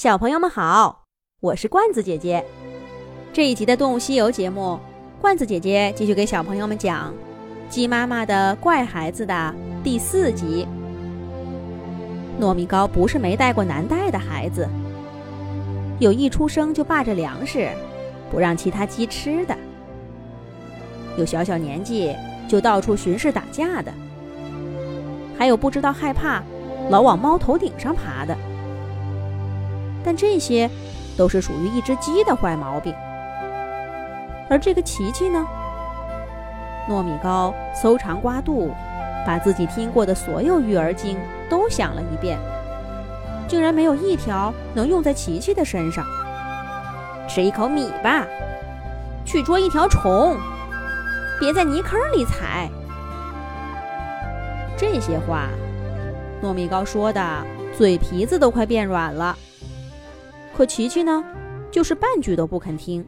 小朋友们好，我是罐子姐姐。这一集的《动物西游》节目，罐子姐姐继续给小朋友们讲《鸡妈妈的怪孩子》的第四集。糯米糕不是没带过难带的孩子，有一出生就霸着粮食，不让其他鸡吃的；有小小年纪就到处巡视打架的；还有不知道害怕，老往猫头顶上爬的。但这些都是属于一只鸡的坏毛病，而这个琪琪呢？糯米糕搜肠刮肚，把自己听过的所有育儿经都想了一遍，竟然没有一条能用在琪琪的身上。吃一口米吧，去捉一条虫，别在泥坑里踩。这些话，糯米糕说的嘴皮子都快变软了。可琪琪呢，就是半句都不肯听。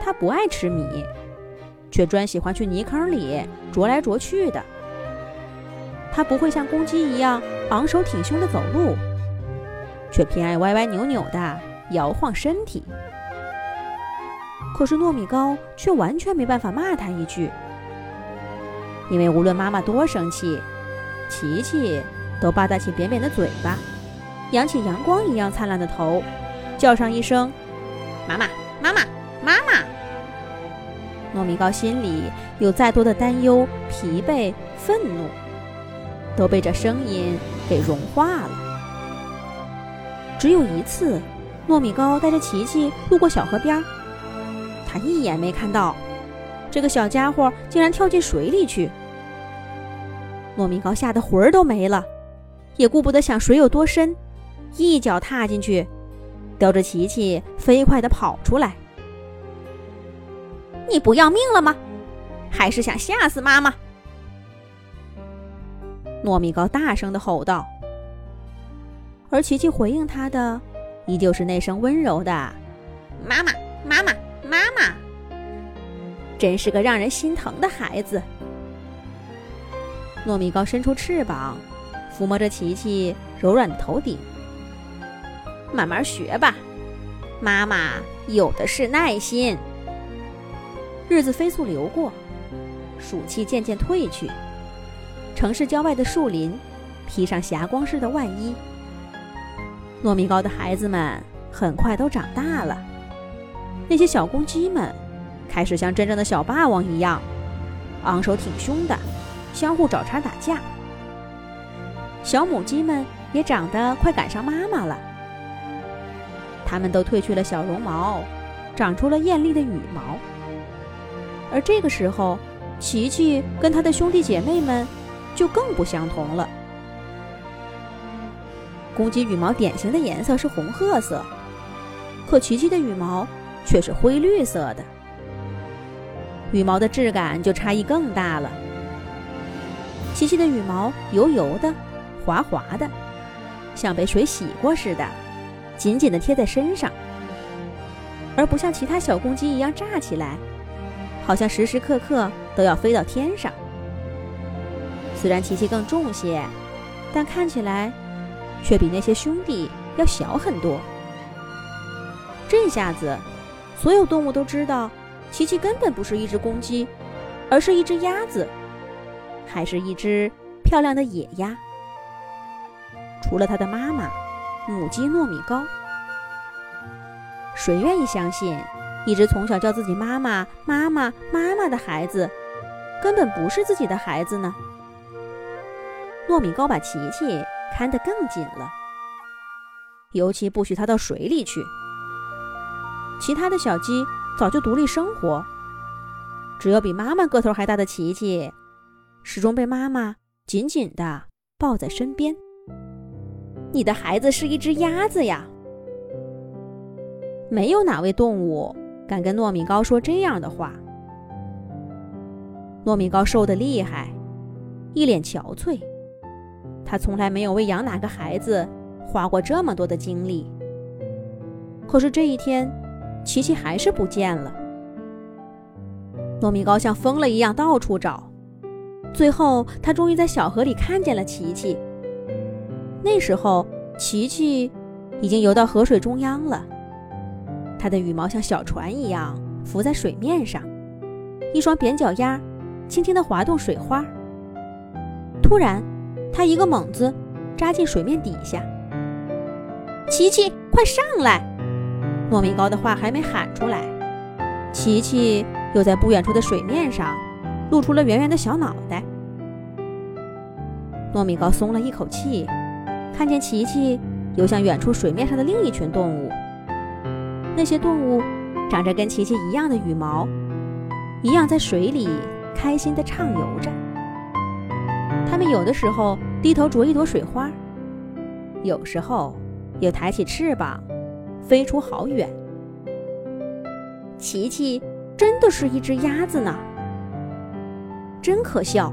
他不爱吃米，却专喜欢去泥坑里啄来啄去的。他不会像公鸡一样昂首挺胸的走路，却偏爱歪歪扭扭的摇晃身体。可是糯米糕却完全没办法骂他一句，因为无论妈妈多生气，琪琪都吧嗒起扁扁的嘴巴。扬起阳光一样灿烂的头，叫上一声“妈妈，妈妈，妈妈”。糯米糕心里有再多的担忧、疲惫、愤怒，都被这声音给融化了。只有一次，糯米糕带着琪琪路过小河边，他一眼没看到这个小家伙竟然跳进水里去。糯米糕吓得魂儿都没了，也顾不得想水有多深。一脚踏进去，叼着琪琪飞快地跑出来。你不要命了吗？还是想吓死妈妈？糯米糕大声地吼道。而琪琪回应他的，依旧是那声温柔的“妈妈，妈妈，妈妈”。真是个让人心疼的孩子。糯米糕伸出翅膀，抚摸着琪琪柔软的头顶。慢慢学吧，妈妈有的是耐心。日子飞速流过，暑气渐渐褪去，城市郊外的树林披上霞光似的外衣。糯米糕的孩子们很快都长大了，那些小公鸡们开始像真正的小霸王一样，昂首挺胸的相互找茬打架。小母鸡们也长得快赶上妈妈了。它们都褪去了小绒毛，长出了艳丽的羽毛。而这个时候，琪琪跟他的兄弟姐妹们就更不相同了。公鸡羽毛典型的颜色是红褐色，可琪琪的羽毛却是灰绿色的，羽毛的质感就差异更大了。琪琪的羽毛油油的、滑滑的，像被水洗过似的。紧紧地贴在身上，而不像其他小公鸡一样炸起来，好像时时刻刻都要飞到天上。虽然琪琪更重些，但看起来却比那些兄弟要小很多。这下子，所有动物都知道，琪琪根本不是一只公鸡，而是一只鸭子，还是一只漂亮的野鸭。除了它的妈妈。母鸡糯米糕，谁愿意相信，一只从小叫自己妈妈、妈妈、妈妈的孩子，根本不是自己的孩子呢？糯米糕把琪琪看得更紧了，尤其不许他到水里去。其他的小鸡早就独立生活，只有比妈妈个头还大的琪琪，始终被妈妈紧紧地抱在身边。你的孩子是一只鸭子呀！没有哪位动物敢跟糯米糕说这样的话。糯米糕瘦得厉害，一脸憔悴。他从来没有为养哪个孩子花过这么多的精力。可是这一天，琪琪还是不见了。糯米糕像疯了一样到处找，最后他终于在小河里看见了琪琪。那时候，琪琪已经游到河水中央了。它的羽毛像小船一样浮在水面上，一双扁脚丫轻轻地划动水花。突然，它一个猛子扎进水面底下。琪琪，快上来！糯米糕的话还没喊出来，琪琪又在不远处的水面上露出了圆圆的小脑袋。糯米糕松了一口气，看见琪琪游向远处水面上的另一群动物。那些动物长着跟琪琪一样的羽毛，一样在水里开心地畅游着。它们有的时候低头啄一朵水花，有时候又抬起翅膀飞出好远。琪琪真的是一只鸭子呢，真可笑！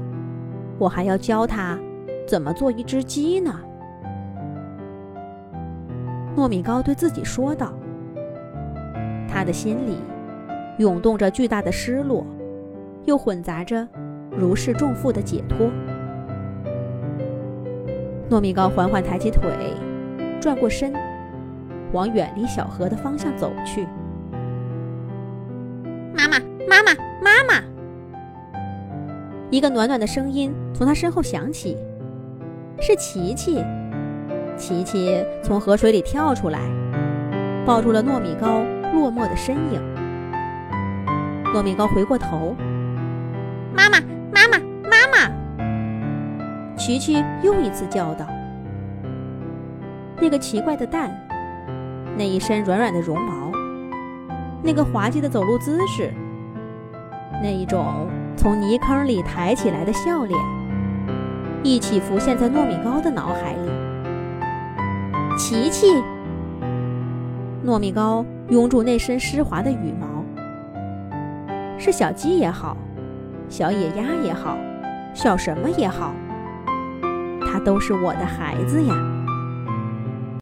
我还要教它。怎么做一只鸡呢？糯米糕对自己说道。他的心里涌动着巨大的失落，又混杂着如释重负的解脱。糯米糕缓缓抬起腿，转过身，往远离小河的方向走去。妈妈，妈妈，妈妈！一个暖暖的声音从他身后响起。是琪琪，琪琪从河水里跳出来，抱住了糯米糕落寞的身影。糯米糕回过头，妈妈，妈妈，妈妈！琪琪又一次叫道：“那个奇怪的蛋，那一身软软的绒毛，那个滑稽的走路姿势，那一种从泥坑里抬起来的笑脸。”一起浮现在糯米糕的脑海里。琪琪，糯米糕拥住那身湿滑的羽毛。是小鸡也好，小野鸭也好，小什么也好，它都是我的孩子呀。